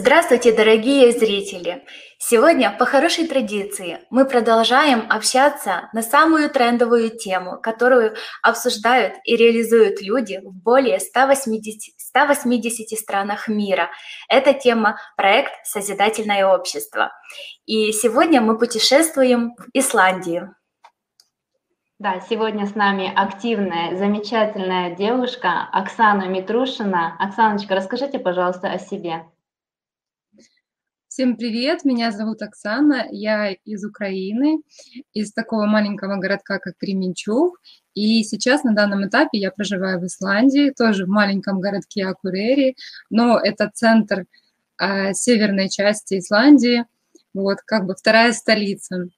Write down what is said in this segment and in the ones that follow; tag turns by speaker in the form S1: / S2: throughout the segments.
S1: Здравствуйте, дорогие зрители! Сегодня по хорошей традиции мы продолжаем общаться на самую трендовую тему, которую обсуждают и реализуют люди в более 180, 180 странах мира. Это тема проект «Созидательное общество». И сегодня мы путешествуем в Исландию.
S2: Да, сегодня с нами активная, замечательная девушка Оксана Митрушина. Оксаночка, расскажите, пожалуйста, о себе.
S3: Всем привет, меня зовут Оксана, я из Украины, из такого маленького городка, как Кременчуг. И сейчас на данном этапе я проживаю в Исландии, тоже в маленьком городке Акурери, но это центр э, северной части Исландии, вот как бы вторая столица.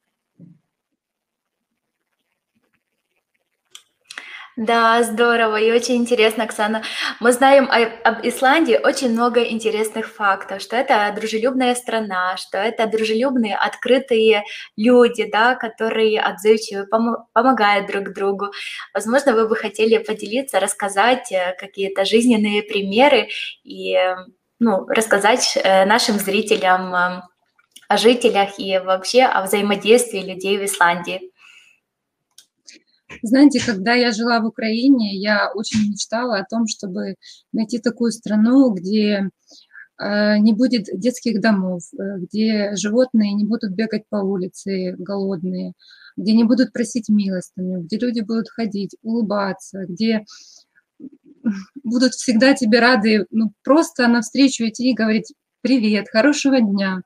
S1: Да, здорово и очень интересно, Оксана. Мы знаем об Исландии очень много интересных фактов, что это дружелюбная страна, что это дружелюбные, открытые люди, да, которые отзывчивы, пом- помогают друг другу. Возможно, вы бы хотели поделиться, рассказать э, какие-то жизненные примеры и ну, рассказать э, нашим зрителям э, о жителях и вообще о взаимодействии людей в Исландии.
S3: Знаете, когда я жила в Украине, я очень мечтала о том, чтобы найти такую страну, где э, не будет детских домов, э, где животные не будут бегать по улице голодные, где не будут просить милостыню, где люди будут ходить, улыбаться, где будут всегда тебе рады ну, просто навстречу идти и говорить «Привет, хорошего дня»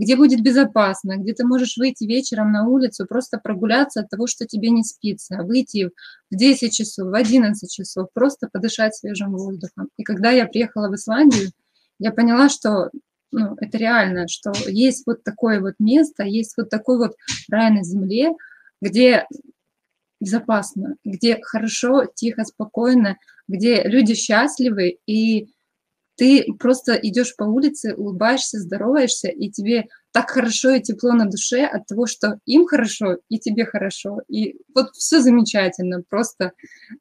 S3: где будет безопасно, где ты можешь выйти вечером на улицу, просто прогуляться от того, что тебе не спится, выйти в 10 часов, в 11 часов, просто подышать свежим воздухом. И когда я приехала в Исландию, я поняла, что ну, это реально, что есть вот такое вот место, есть вот такой вот рай на земле, где безопасно, где хорошо, тихо, спокойно, где люди счастливы, и ты просто идешь по улице, улыбаешься, здороваешься, и тебе так хорошо и тепло на душе от того, что им хорошо и тебе хорошо. И вот все замечательно, просто,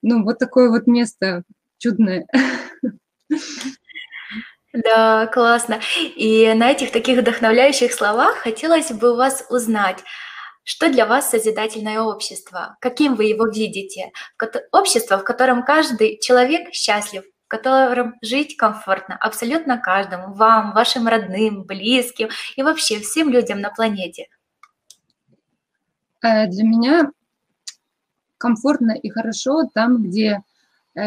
S3: ну, вот такое вот место чудное.
S1: Да, классно. И на этих таких вдохновляющих словах хотелось бы вас узнать, что для вас созидательное общество? Каким вы его видите? Общество, в котором каждый человек счастлив, котором жить комфортно абсолютно каждому, вам, вашим родным, близким и вообще всем людям на планете?
S3: Э, для меня комфортно и хорошо там, где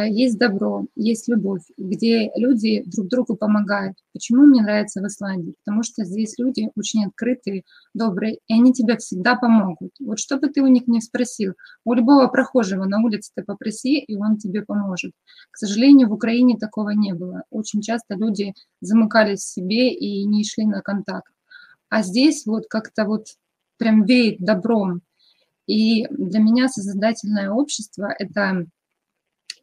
S3: есть добро, есть любовь, где люди друг другу помогают. Почему мне нравится в Исландии? Потому что здесь люди очень открытые, добрые, и они тебе всегда помогут. Вот что бы ты у них не спросил, у любого прохожего на улице ты попроси, и он тебе поможет. К сожалению, в Украине такого не было. Очень часто люди замыкались в себе и не шли на контакт. А здесь вот как-то вот прям веет добром. И для меня созидательное общество – это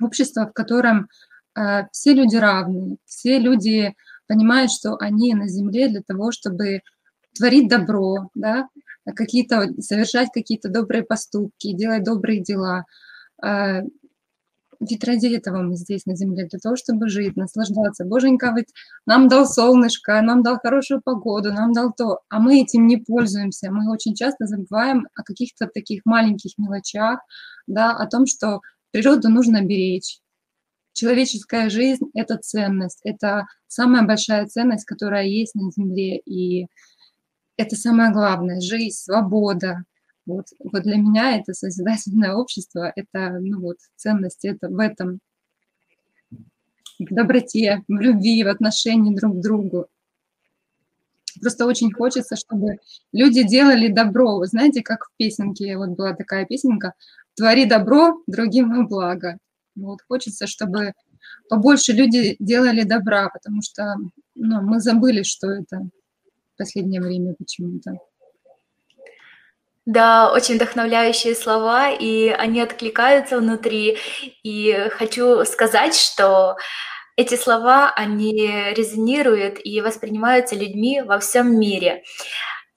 S3: общество, в котором э, все люди равны, все люди понимают, что они на земле для того, чтобы творить добро, да, какие-то, совершать какие-то добрые поступки, делать добрые дела. Э, ведь ради этого мы здесь на земле, для того, чтобы жить, наслаждаться. Боженька ведь нам дал солнышко, нам дал хорошую погоду, нам дал то, а мы этим не пользуемся. Мы очень часто забываем о каких-то таких маленьких мелочах, да, о том, что Природу нужно беречь. Человеческая жизнь – это ценность, это самая большая ценность, которая есть на Земле, и это самое главное – жизнь, свобода. Вот, вот для меня это созидательное общество, это ну вот, ценность это в этом, в доброте, в любви, в отношении друг к другу. Просто очень хочется, чтобы люди делали добро. Вы знаете, как в песенке, вот была такая песенка «Твори добро, другим во благо». Вот хочется, чтобы побольше люди делали добра, потому что ну, мы забыли, что это в последнее время почему-то.
S1: Да, очень вдохновляющие слова, и они откликаются внутри. И хочу сказать, что эти слова, они резонируют и воспринимаются людьми во всем мире.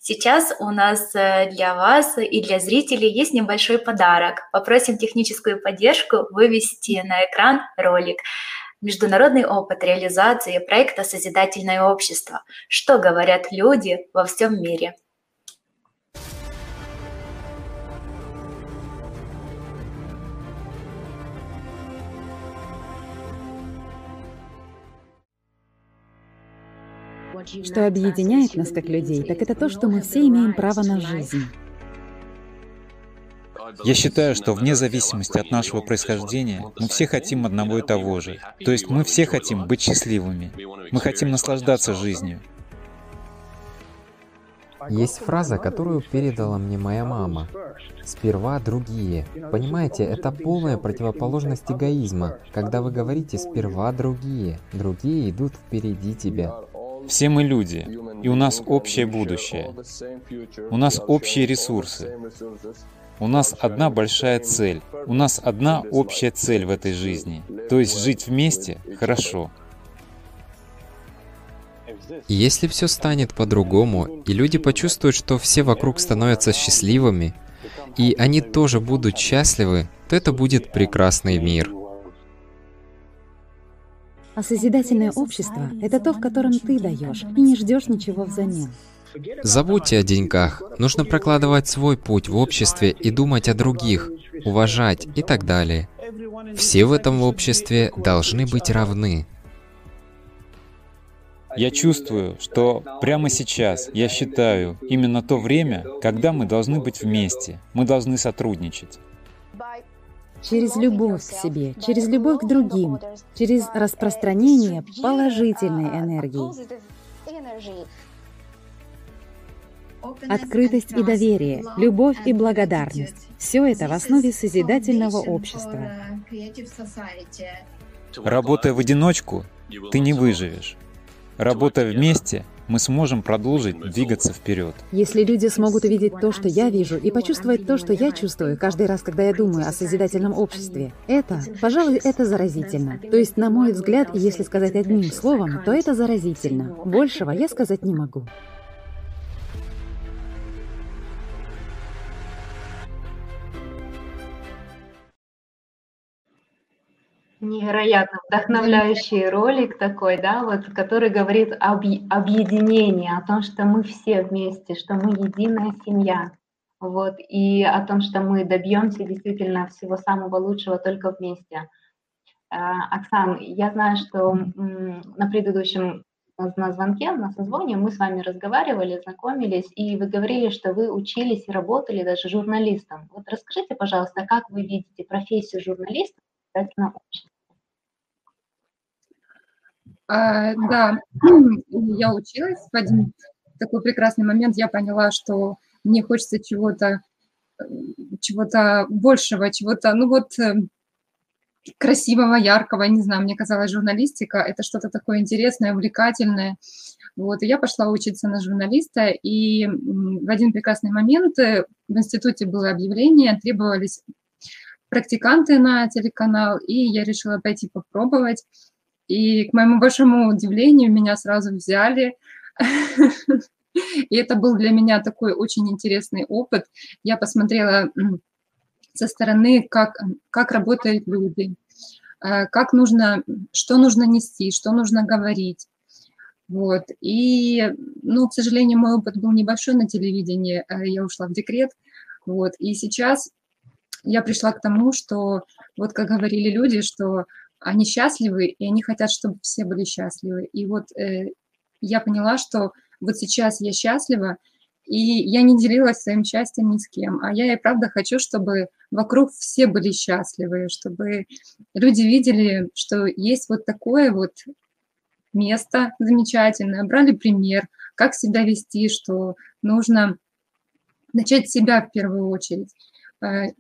S1: Сейчас у нас э, для вас и для зрителей есть небольшой подарок. Попросим техническую поддержку вывести на экран ролик. международный опыт реализации проекта «Созидательное общество». Что говорят люди во всем мире?
S4: Что объединяет нас как людей, так это то, что мы все имеем право на жизнь.
S5: Я считаю, что вне зависимости от нашего происхождения, мы все хотим одного и того же. То есть мы все хотим быть счастливыми. Мы хотим наслаждаться жизнью.
S6: Есть фраза, которую передала мне моя мама. Сперва другие. Понимаете, это полная противоположность эгоизма. Когда вы говорите «сперва другие», другие идут впереди тебя.
S5: Все мы люди, и у нас общее будущее. У нас общие ресурсы. У нас одна большая цель. У нас одна общая цель в этой жизни. То есть жить вместе хорошо.
S6: Если все станет по-другому, и люди почувствуют, что все вокруг становятся счастливыми, и они тоже будут счастливы, то это будет прекрасный мир.
S4: А созидательное общество — это то, в котором ты даешь и не ждешь ничего взамен.
S6: Забудьте о деньгах. Нужно прокладывать свой путь в обществе и думать о других, уважать и так далее. Все в этом обществе должны быть равны.
S5: Я чувствую, что прямо сейчас, я считаю, именно то время, когда мы должны быть вместе, мы должны сотрудничать.
S4: Через любовь к себе, через любовь к другим, через распространение положительной энергии. Открытость и доверие, любовь и благодарность – все это в основе созидательного общества.
S5: Работая в одиночку, ты не выживешь. Работая вместе, мы сможем продолжить двигаться вперед.
S4: Если люди смогут увидеть то, что я вижу, и почувствовать то, что я чувствую каждый раз, когда я думаю о созидательном обществе, это, пожалуй, это заразительно. То есть, на мой взгляд, если сказать одним словом, то это заразительно. Большего я сказать не могу.
S2: Невероятно вдохновляющий ролик такой, да, вот, который говорит об объединении, о том, что мы все вместе, что мы единая семья, вот, и о том, что мы добьемся действительно всего самого лучшего только вместе. А, Оксан, я знаю, что на предыдущем на звонке, на созвоне мы с вами разговаривали, знакомились, и вы говорили, что вы учились и работали даже журналистом. Вот расскажите, пожалуйста, как вы видите профессию журналиста в обществе?
S3: А, да, я училась в один такой прекрасный момент, я поняла, что мне хочется чего-то чего-то большего, чего-то, ну вот, э, красивого, яркого, не знаю, мне казалось, журналистика – это что-то такое интересное, увлекательное. Вот, и я пошла учиться на журналиста, и в один прекрасный момент э, в институте было объявление, требовались практиканты на телеканал, и я решила пойти попробовать. И, к моему большому удивлению, меня сразу взяли. И это был для меня такой очень интересный опыт. Я посмотрела со стороны, как, как работают люди, э, как нужно, что нужно нести, что нужно говорить. Вот. И, ну, к сожалению, мой опыт был небольшой на телевидении, э, я ушла в декрет. Вот. И сейчас я пришла к тому, что, вот как говорили люди, что они счастливы, и они хотят, чтобы все были счастливы. И вот э, я поняла, что вот сейчас я счастлива, и я не делилась своим счастьем ни с кем. А я и правда хочу, чтобы вокруг все были счастливы, чтобы люди видели, что есть вот такое вот место замечательное, брали пример, как себя вести, что нужно начать себя в первую очередь. Э,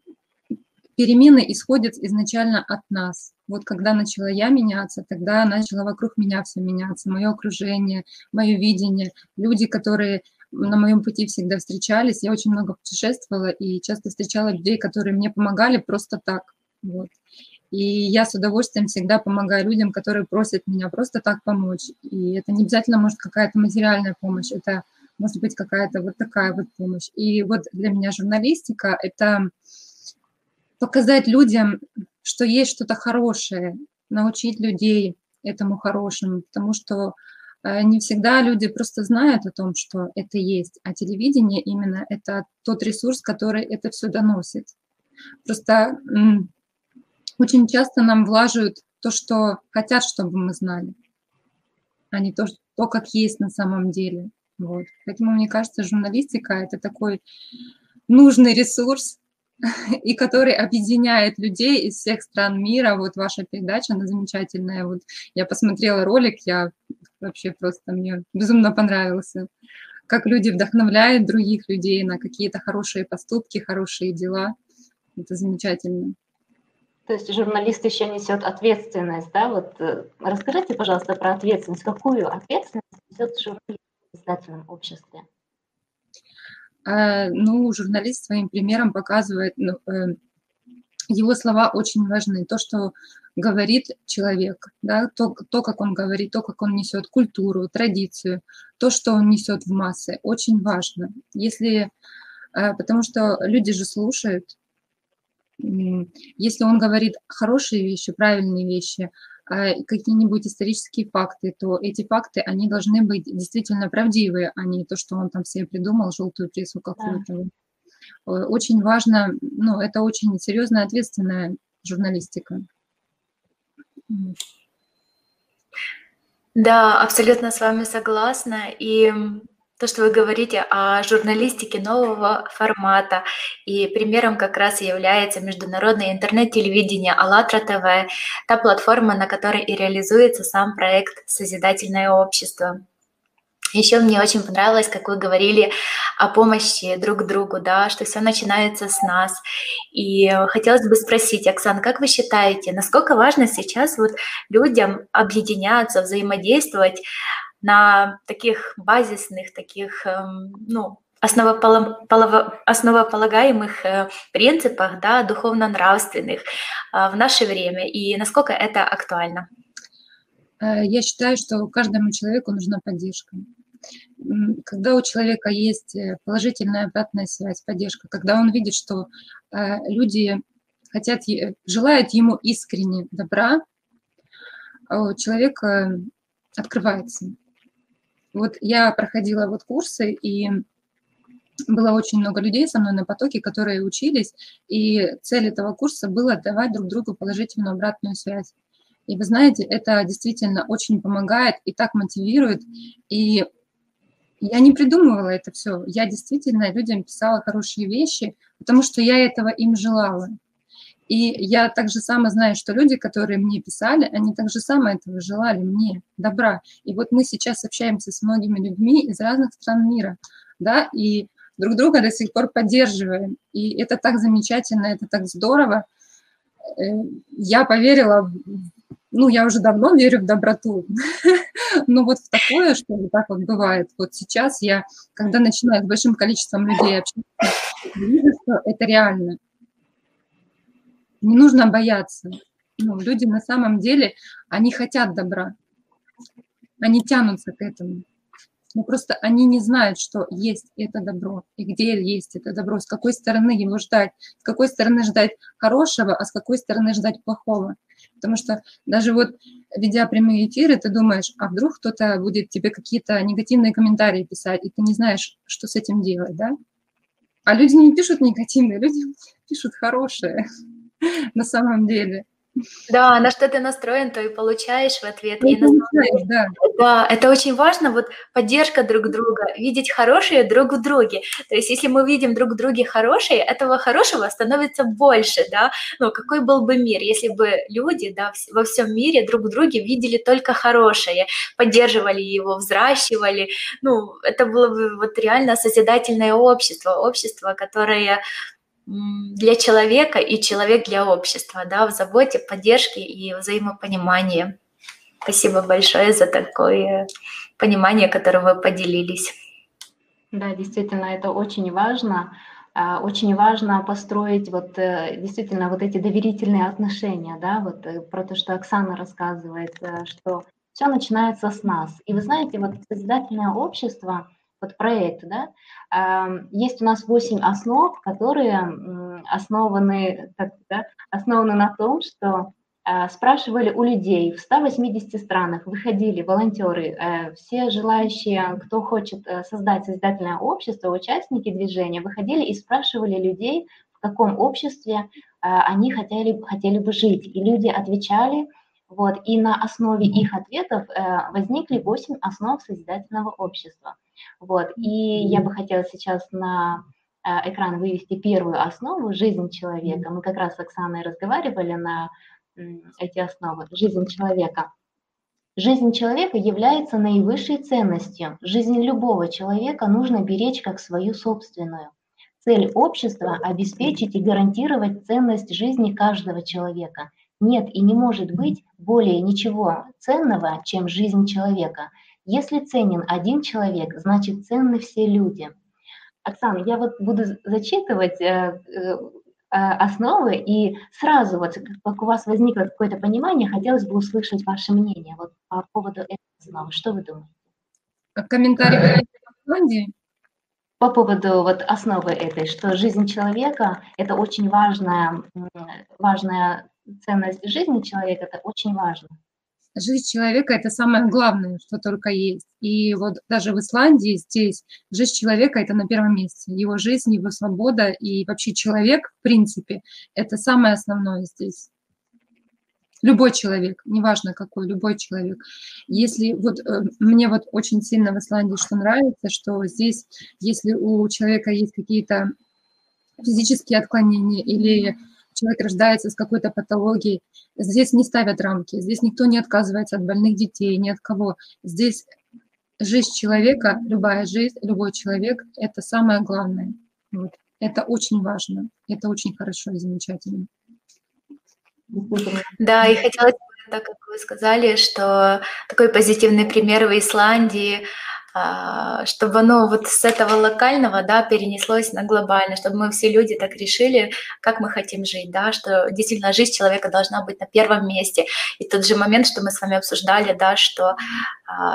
S3: перемены исходят изначально от нас. Вот когда начала я меняться, тогда начало вокруг меня все меняться, мое окружение, мое видение, люди, которые на моем пути всегда встречались. Я очень много путешествовала и часто встречала людей, которые мне помогали просто так. Вот. И я с удовольствием всегда помогаю людям, которые просят меня просто так помочь. И это не обязательно может какая-то материальная помощь, это может быть какая-то вот такая вот помощь. И вот для меня журналистика – это показать людям, что есть что-то хорошее научить людей этому хорошему, потому что э, не всегда люди просто знают о том, что это есть, а телевидение именно это тот ресурс, который это все доносит. Просто очень часто нам влаживают то, что хотят, чтобы мы знали, а не то, то как есть на самом деле. Вот. Поэтому, мне кажется, журналистика – это такой нужный ресурс, и который объединяет людей из всех стран мира. Вот ваша передача, она замечательная. Вот я посмотрела ролик, я вообще просто, мне безумно понравился, как люди вдохновляют других людей на какие-то хорошие поступки, хорошие дела. Это замечательно.
S2: То есть журналист еще несет ответственность, да? Вот э, расскажите, пожалуйста, про ответственность. Какую ответственность несет журналист в издательном обществе?
S3: А, ну, журналист своим примером показывает, ну, э, его слова очень важны. То, что говорит человек, да, то, то, как он говорит, то, как он несет культуру, традицию, то, что он несет в массы, очень важно. Если, э, потому что люди же слушают, если он говорит хорошие вещи, правильные вещи, какие-нибудь исторические факты, то эти факты, они должны быть действительно правдивые, а не то, что он там себе придумал, желтую прессу какую-то. Да. Э, очень важно, ну, это очень серьезная, ответственная журналистика.
S1: Да, абсолютно с вами согласна. И то, что вы говорите о журналистике нового формата. И примером как раз является международное интернет-телевидение АЛЛАТРА ТВ, та платформа, на которой и реализуется сам проект «Созидательное общество». Еще мне очень понравилось, как вы говорили о помощи друг другу, да, что все начинается с нас. И хотелось бы спросить, Оксана, как вы считаете, насколько важно сейчас вот людям объединяться, взаимодействовать на таких базисных, таких, эм, ну, основополагаемых э, принципах, да, духовно-нравственных э, в наше время, и насколько это актуально?
S3: Э, я считаю, что каждому человеку нужна поддержка. Когда у человека есть положительная обратная связь, поддержка, когда он видит, что люди хотят, желают ему искренне добра, человек открывается. Вот я проходила вот курсы, и было очень много людей со мной на потоке, которые учились, и цель этого курса была давать друг другу положительную обратную связь. И вы знаете, это действительно очень помогает и так мотивирует. И я не придумывала это все. Я действительно людям писала хорошие вещи, потому что я этого им желала. И я также само знаю, что люди, которые мне писали, они также само этого желали мне, добра. И вот мы сейчас общаемся с многими людьми из разных стран мира, да, и друг друга до сих пор поддерживаем. И это так замечательно, это так здорово. Э, я поверила, ну, я уже давно верю в доброту, но вот в такое, что вот так вот бывает. Вот сейчас я, когда начинаю с большим количеством людей общаться, вижу, что это реально. Не нужно бояться. Ну, люди на самом деле, они хотят добра. Они тянутся к этому. Но просто они не знают, что есть это добро, и где есть это добро, с какой стороны его ждать, с какой стороны ждать хорошего, а с какой стороны ждать плохого. Потому что даже вот ведя прямые эфиры, ты думаешь, а вдруг кто-то будет тебе какие-то негативные комментарии писать, и ты не знаешь, что с этим делать, да? А люди не пишут негативные, люди пишут хорошие. на самом деле.
S1: Да, на что ты настроен, то и получаешь в ответ. Ну, и
S3: получаешь, да.
S1: да, это очень важно, вот поддержка друг друга, видеть хорошее друг в друге. То есть если мы видим друг в друге хорошее, этого хорошего становится больше, да. Ну, какой был бы мир, если бы люди, да, во всем мире друг в друге видели только хорошее, поддерживали его, взращивали. Ну, это было бы вот реально созидательное общество, общество, которое для человека и человек для общества, да, в заботе, поддержке и взаимопонимании. Спасибо большое за такое понимание, которым вы поделились.
S2: Да, действительно, это очень важно. А, очень важно построить вот э, действительно вот эти доверительные отношения, да, вот э, про то, что Оксана рассказывает, э, что все начинается с нас. И вы знаете, вот созидательное общество – вот проект, да, есть у нас 8 основ, которые основаны, так, да, основаны на том, что э, спрашивали у людей в 180 странах, выходили волонтеры, э, все желающие, кто хочет э, создать созидательное общество, участники движения, выходили и спрашивали людей, в каком обществе они хотели, хотели бы жить. И люди отвечали, вот, и на основе их ответов возникли 8 основ созидательного общества. Вот, и я бы хотела сейчас на экран вывести первую основу «Жизнь человека». Мы как раз с Оксаной разговаривали на эти основы, жизнь человека. Жизнь человека является наивысшей ценностью. Жизнь любого человека нужно беречь как свою собственную. Цель общества – обеспечить и гарантировать ценность жизни каждого человека. Нет и не может быть более ничего ценного, чем жизнь человека. Если ценен один человек, значит ценны все люди. Оксана, я вот буду зачитывать э, э, Э, основы, и сразу вот как у вас возникло какое-то понимание, хотелось бы услышать ваше мнение вот по поводу этой основы. Что вы думаете?
S3: Комментарий
S2: по поводу вот основы этой, что жизнь человека – это очень важная, важная ценность жизни человека, это очень важно
S3: жизнь человека – это самое главное, что только есть. И вот даже в Исландии здесь жизнь человека – это на первом месте. Его жизнь, его свобода и вообще человек, в принципе, это самое основное здесь. Любой человек, неважно какой, любой человек. Если вот э, мне вот очень сильно в Исландии что нравится, что здесь, если у человека есть какие-то физические отклонения или человек рождается с какой-то патологией. Здесь не ставят рамки, здесь никто не отказывается от больных детей, ни от кого. Здесь жизнь человека, любая жизнь, любой человек – это самое главное. Вот. Это очень важно, это очень хорошо и замечательно.
S1: Да, и хотелось бы, так как вы сказали, что такой позитивный пример в Исландии – чтобы оно вот с этого локального, да, перенеслось на глобальное, чтобы мы все люди так решили, как мы хотим жить, да, что действительно жизнь человека должна быть на первом месте. И тот же момент, что мы с вами обсуждали, да, что а,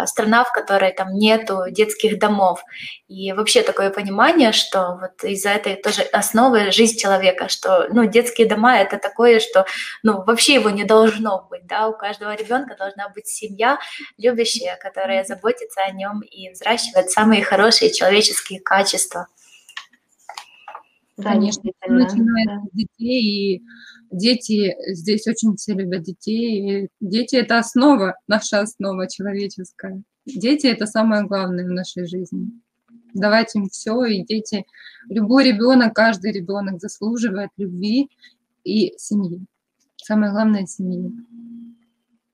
S1: страна, в которой там нету детских домов, и вообще такое понимание, что вот из-за этой тоже основы жизнь человека, что, ну, детские дома это такое, что, ну, вообще его не должно быть, да, у каждого ребенка должна быть семья любящая, которая заботится о нем и взращивать самые хорошие человеческие качества.
S3: Конечно, начинает да. детей, и дети, здесь очень все любят детей. И дети – это основа, наша основа человеческая. Дети – это самое главное в нашей жизни. Давать им все, и дети, любой ребенок, каждый ребенок заслуживает любви и семьи. Самое главное – семьи.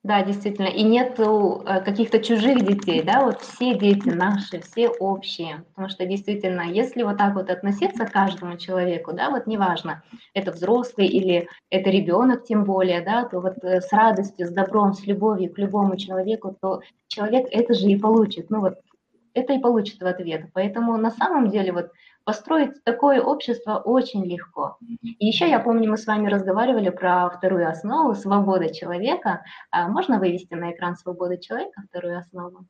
S2: Да, действительно. И нету э, каких-то чужих детей, да, вот все дети наши, все общие. Потому что действительно, если вот так вот относиться к каждому человеку, да, вот неважно, это взрослый или это ребенок тем более, да, то вот э, с радостью, с добром, с любовью к любому человеку, то человек это же и получит. Ну вот это и получит в ответ. Поэтому на самом деле вот Построить такое общество очень легко. И еще я помню, мы с вами разговаривали про вторую основу свободы человека. А можно вывести на экран свободы человека вторую основу?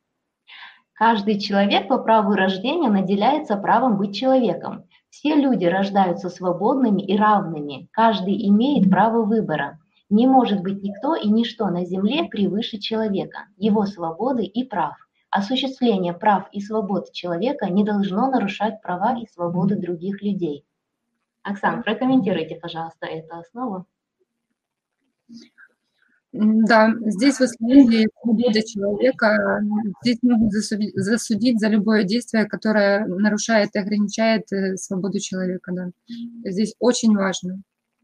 S2: Каждый человек по праву рождения наделяется правом быть человеком. Все люди рождаются свободными и равными. Каждый имеет право выбора. Не может быть никто и ничто на земле превыше человека, его свободы и прав. Осуществление прав и свобод человека не должно нарушать права и свободы других людей. Оксана, прокомментируйте, пожалуйста, эту основу.
S3: Да, здесь в Исландии свобода человека, здесь могут засудить за любое действие, которое нарушает и ограничает э, свободу человека. Да. Здесь очень важно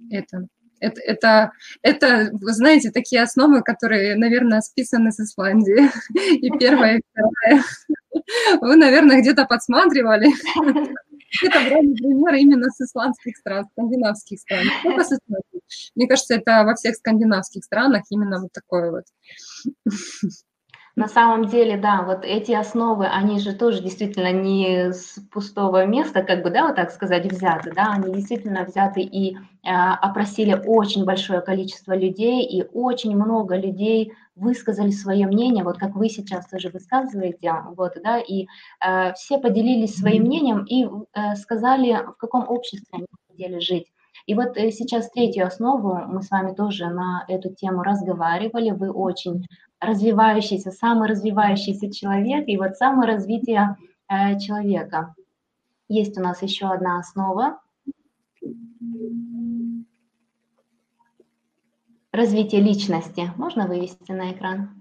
S3: это. Это, это, это, вы знаете, такие основы, которые, наверное, списаны с Исландии. И первая, и вторая. Вы, наверное, где-то подсматривали. Это брали пример именно с исландских стран, скандинавских стран. Мне кажется, это во всех скандинавских странах именно вот такое вот.
S2: На самом деле, да, вот эти основы, они же тоже действительно не с пустого места, как бы, да, вот так сказать, взяты, да, они действительно взяты и э, опросили очень большое количество людей, и очень много людей высказали свое мнение, вот как вы сейчас тоже высказываете, вот, да, и э, все поделились своим мнением и э, сказали, в каком обществе они хотели жить. И вот э, сейчас третью основу мы с вами тоже на эту тему разговаривали. Вы очень развивающийся, самый развивающийся человек, и вот саморазвитие э, человека. Есть у нас еще одна основа. Развитие личности. Можно вывести на экран?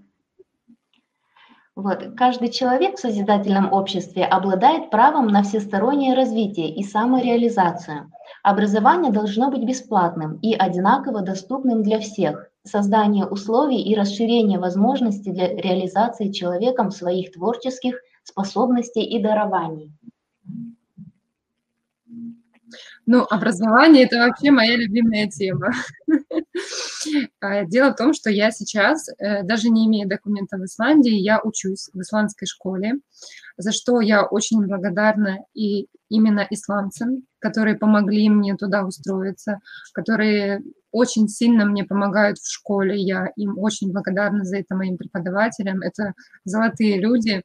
S2: Вот. Каждый человек в созидательном обществе обладает правом на всестороннее развитие и самореализацию. Образование должно быть бесплатным и одинаково доступным для всех. Создание условий и расширение возможностей для реализации человеком своих творческих способностей и дарований.
S3: Ну, образование – это вообще моя любимая тема. А, дело в том, что я сейчас, э, даже не имея документов в Исландии, я учусь в исландской школе, за что я очень благодарна и именно исландцам, которые помогли мне туда устроиться, которые очень сильно мне помогают в школе. Я им очень благодарна за это моим преподавателям. Это золотые люди.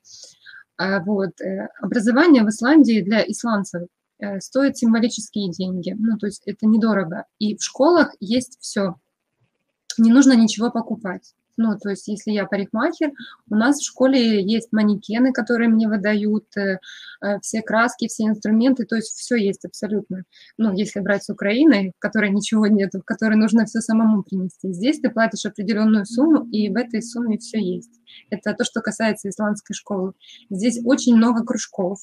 S3: А вот. Э, образование в Исландии для исландцев Э, стоит символические деньги. Ну, то есть это недорого. И в школах есть все. Не нужно ничего покупать. Ну, то есть, если я парикмахер, у нас в школе есть манекены, которые мне выдают, э, э, все краски, все инструменты, то есть все есть абсолютно. Ну, если брать с Украины, в которой ничего нет, в которой нужно все самому принести. Здесь ты платишь определенную сумму, и в этой сумме все есть. Это то, что касается исландской школы. Здесь очень много кружков,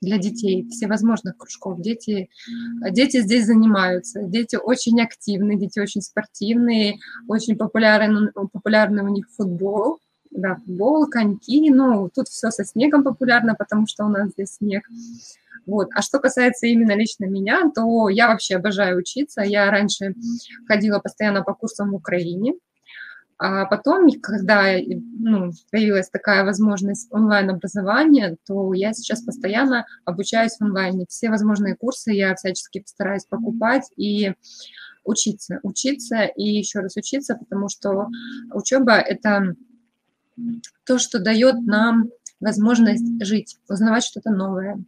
S3: для детей, всевозможных кружков. Дети, дети здесь занимаются, дети очень активны, дети очень спортивные, очень популярны, популярный у них футбол, да, футбол, коньки, ну, тут все со снегом популярно, потому что у нас здесь снег. Вот. А что касается именно лично меня, то я вообще обожаю учиться. Я раньше ходила постоянно по курсам в Украине, а потом, когда ну, появилась такая возможность онлайн-образования, то я сейчас постоянно обучаюсь в онлайне. Все возможные курсы я всячески постараюсь покупать и учиться, учиться и еще раз учиться, потому что учеба – это то, что дает нам возможность жить, узнавать что-то новое,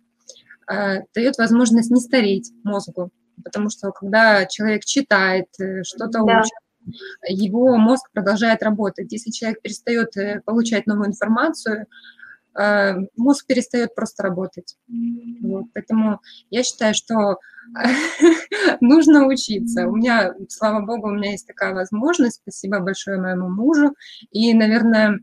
S3: а, дает возможность не стареть мозгу, потому что когда человек читает, э, что-то да. учит, его мозг продолжает работать. Если человек перестает э, получать новую информацию, э, мозг перестает просто работать. Вот, поэтому я считаю, что нужно учиться. У меня, слава богу, у меня есть такая возможность. Спасибо большое моему мужу. И, наверное,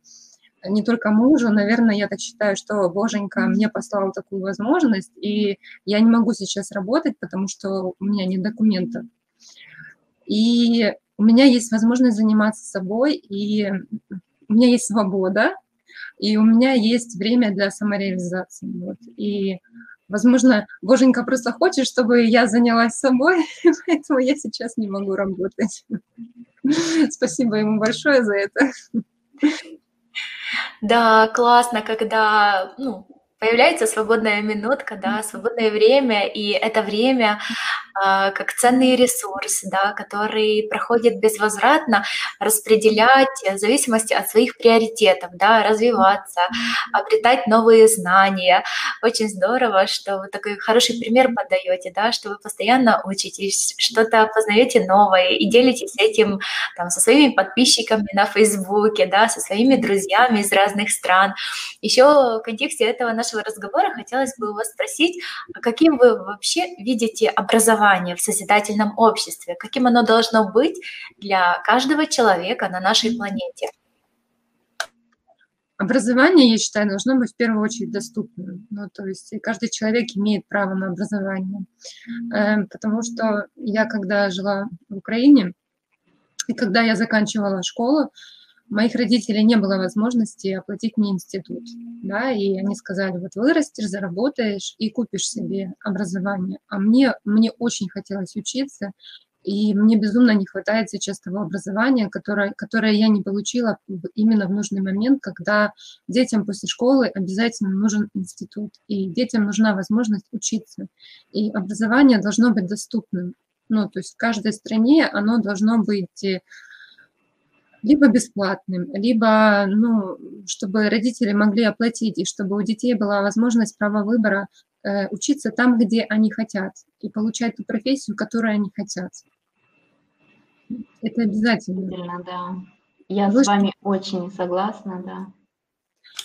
S3: не только мужу, наверное, я так считаю, что Боженька мне послал такую возможность, и я не могу сейчас работать, потому что у меня нет документов. И у меня есть возможность заниматься собой, и у меня есть свобода, и у меня есть время для самореализации. Вот. И, возможно, Боженька просто хочет, чтобы я занялась собой, поэтому я сейчас не могу работать. Спасибо ему большое за это.
S1: Да, классно, когда ну, появляется свободная минутка, да, свободное время, и это время как ценный ресурс, да, который проходит безвозвратно, распределять в зависимости от своих приоритетов, да, развиваться, обретать новые знания. Очень здорово, что вы такой хороший пример подаете, да, что вы постоянно учитесь, что-то познаете новое и делитесь этим там, со своими подписчиками на Фейсбуке, да, со своими друзьями из разных стран. Еще в контексте этого нашего разговора хотелось бы у вас спросить, а каким вы вообще видите образование образование в созидательном обществе, каким оно должно быть для каждого человека на нашей планете?
S3: Образование, я считаю, должно быть в первую очередь доступным. Ну, то есть каждый человек имеет право на образование. Э, потому что я, когда жила в Украине, и когда я заканчивала школу, моих родителей не было возможности оплатить мне институт, да, и они сказали, вот вырастешь, заработаешь и купишь себе образование. А мне, мне очень хотелось учиться, и мне безумно не хватает сейчас того образования, которое, которое я не получила именно в нужный момент, когда детям после школы обязательно нужен институт, и детям нужна возможность учиться. И образование должно быть доступным. Ну, то есть в каждой стране оно должно быть э, либо бесплатным, либо, ну, чтобы родители могли оплатить, и чтобы у детей была возможность права выбора э, учиться там, где они хотят, и получать ту профессию, которую они хотят. Это обязательно.
S2: Действительно, да. Я с вами очень согласна, да.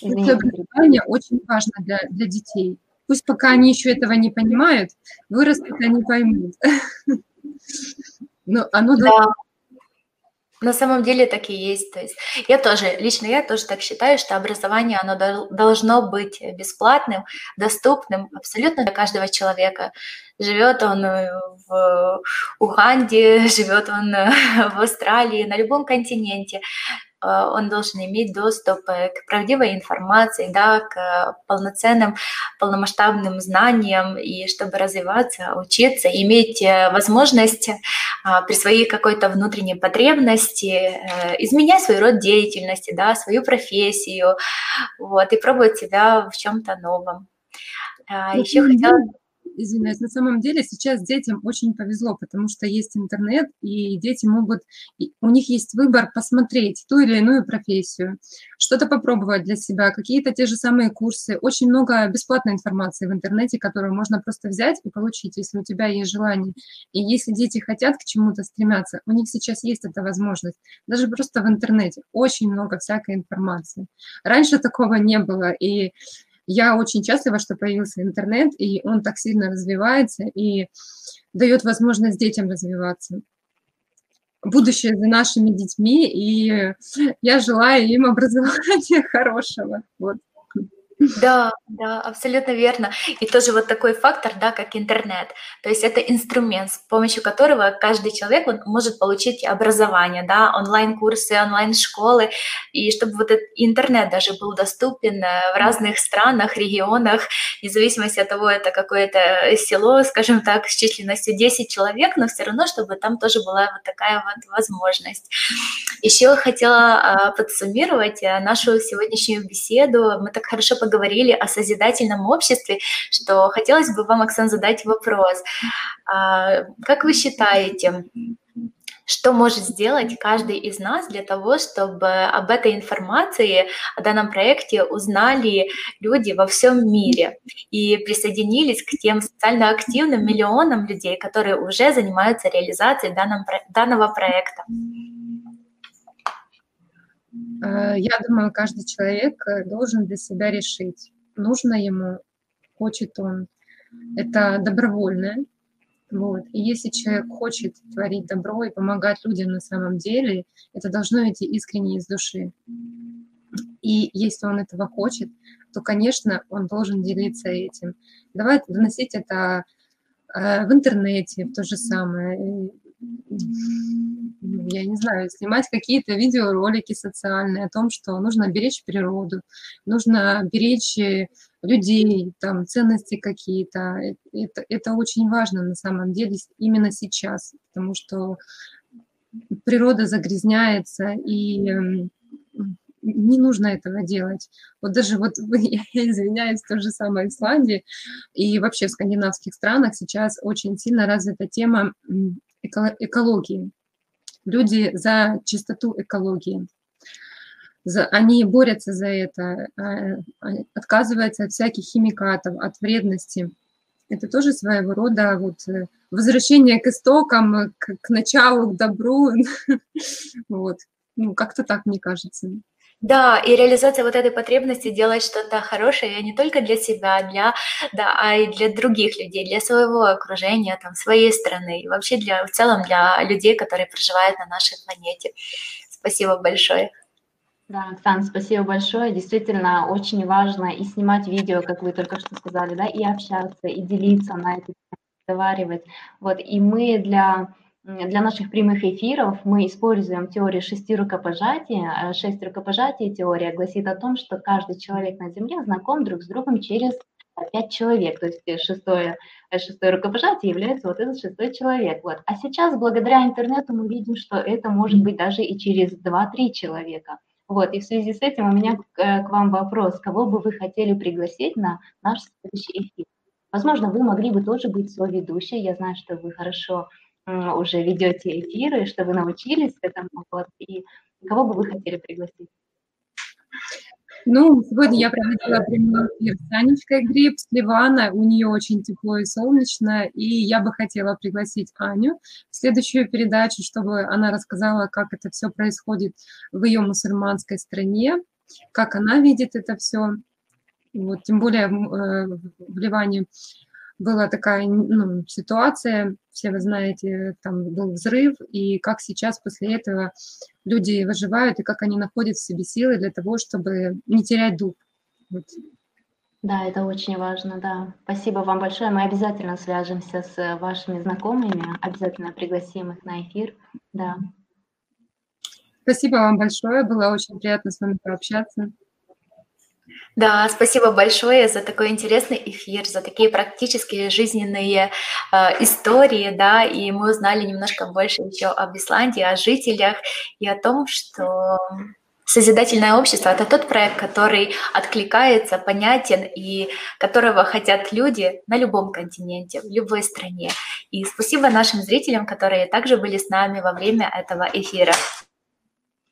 S3: Это образование очень важно для, для детей. Пусть пока они еще этого не понимают, вырастут, они поймут. Но оно
S1: да. На самом деле так и есть. То есть я тоже, лично я тоже так считаю, что образование, оно должно быть бесплатным, доступным абсолютно для каждого человека. Живет он в Уганде, живет он в Австралии, на любом континенте. Э, он должен иметь доступ э, к правдивой информации, да, к полноценным, полномасштабным знаниям, и чтобы развиваться, учиться, иметь э, возможность при своей какой-то внутренней потребности изменять свой род деятельности, да, свою профессию, вот, и пробовать себя в чем-то новом.
S3: А Еще хотела извиняюсь, на самом деле сейчас детям очень повезло, потому что есть интернет, и дети могут, у них есть выбор посмотреть ту или иную профессию, что-то попробовать для себя, какие-то те же самые курсы. Очень много бесплатной информации в интернете, которую можно просто взять и получить, если у тебя есть желание. И если дети хотят к чему-то стремятся, у них сейчас есть эта возможность. Даже просто в интернете очень много всякой информации. Раньше такого не было, и я очень счастлива, что появился интернет, и он так сильно развивается и дает возможность детям развиваться. Будущее за нашими детьми, и я желаю им образования хорошего. Вот.
S1: Да, да, абсолютно верно. И тоже вот такой фактор, да, как интернет. То есть это инструмент, с помощью которого каждый человек вот, может получить образование, да, онлайн-курсы, онлайн-школы, и чтобы вот этот интернет даже был доступен э, в разных странах, регионах, вне зависимости от того, это какое-то село, скажем так, с численностью 10 человек, но все равно, чтобы там тоже была вот такая вот возможность. Еще хотела а, подсуммировать э, нашу сегодняшнюю беседу. Мы так хорошо поговорили о созидательном обществе, что хотелось бы вам, Оксан, задать вопрос. А, как вы считаете, что может сделать каждый из нас для того, чтобы об этой информации, о данном проекте узнали люди во всем мире и присоединились к тем социально активным миллионам людей, которые уже занимаются реализацией данного проекта?
S3: Э, я думаю, каждый человек э, должен для себя решить, нужно ему, хочет он. Это добровольное. Вот. И если человек хочет творить добро и помогать людям на самом деле, это должно идти искренне из души. И если он этого хочет, то, конечно, он должен делиться этим. Давай доносить это э, в интернете, то же самое, я не знаю, снимать какие-то видеоролики социальные о том, что нужно беречь природу, нужно беречь э, людей, там, ценности какие-то. Э, это, это очень важно на самом деле именно сейчас, потому что природа загрязняется, и эм, не нужно этого делать. Вот даже вот, я извиняюсь, то же самое в Исландии и вообще в скандинавских странах сейчас очень сильно развита тема экологии. Люди за чистоту экологии. За, они борются за это, а, а, отказываются от всяких химикатов, от вредности. Это тоже своего рода вот э, возвращение к истокам, к, к началу, к добру. Вот. Ну, как-то так, мне кажется.
S1: Да, и реализация вот этой потребности делать что-то хорошее не только для себя, для, да, а и для других людей, для своего окружения, там, своей страны, и вообще для, в целом для людей, которые проживают на нашей планете. Спасибо большое.
S2: Да, Оксана, спасибо большое. Действительно, очень важно и снимать видео, как вы только что сказали, да, и общаться, и делиться на это, разговаривать. Вот, и мы для для наших прямых эфиров мы используем теорию шести рукопожатий. Э, шесть рукопожатий теория гласит о том, что каждый человек на Земле знаком друг с другом через пять человек. То есть э, шестое, э, шестое рукопожатие является вот этот шестой человек. Вот. А сейчас благодаря интернету мы видим, что это может быть даже и через два-три человека. Вот, и в связи с этим у меня к, вам вопрос, кого бы вы хотели пригласить на наш следующий эфир? Возможно, вы могли бы тоже быть соведущей, я знаю, что вы хорошо уже ведете эфиры, что вы научились этому, вот, и кого бы вы хотели пригласить?
S3: Ну, сегодня я проводила прямой эфир с Анечкой Гриб, с Ливана. У нее очень тепло и солнечно. И я бы хотела пригласить Аню в следующую передачу, чтобы она рассказала, как это все происходит в ее мусульманской стране, как она видит это все. Вот, тем более э, в Ливане была такая ну, ситуация, все вы знаете, там был взрыв, и как сейчас после этого люди выживают, и как они находят в себе силы для того, чтобы не терять дух. Вот.
S2: Да, это очень важно, да. Спасибо вам большое. Мы обязательно свяжемся с вашими знакомыми, обязательно пригласим их на эфир. Да.
S3: Спасибо вам большое, было очень приятно с вами пообщаться.
S1: Да, спасибо большое за такой интересный эфир, за такие практические жизненные э, истории, да, и мы узнали немножко больше еще об Исландии, о жителях и о том, что Созидательное общество – это тот проект, который откликается, понятен и которого хотят люди на любом континенте, в любой стране. И спасибо нашим зрителям, которые также были с нами во время этого эфира.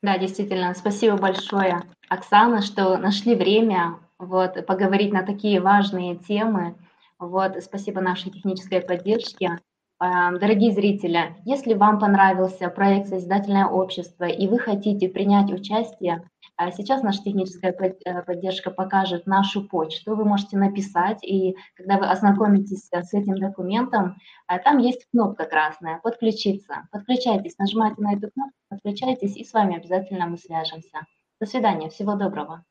S2: Да, действительно, спасибо большое, Оксана, что нашли время вот, поговорить на такие важные темы. Вот, спасибо нашей технической поддержке. Эм, дорогие зрители, если вам понравился проект «Созидательное общество» и вы хотите принять участие, э, сейчас наша техническая э, поддержка покажет нашу почту, вы можете написать, и когда вы ознакомитесь с этим документом, э, там есть кнопка красная «Подключиться». Подключайтесь, нажимайте на эту кнопку, подключайтесь, и с вами обязательно мы свяжемся. До свидания, всего доброго.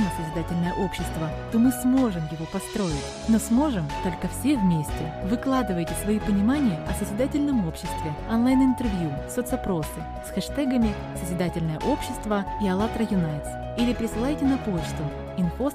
S7: Необходимо созидательное общество, то мы сможем его построить. Но сможем только все вместе. Выкладывайте свои понимания о созидательном обществе, онлайн-интервью, соцопросы с хэштегами «Созидательное общество» и «АЛЛАТРА Юнайтс» или присылайте на почту info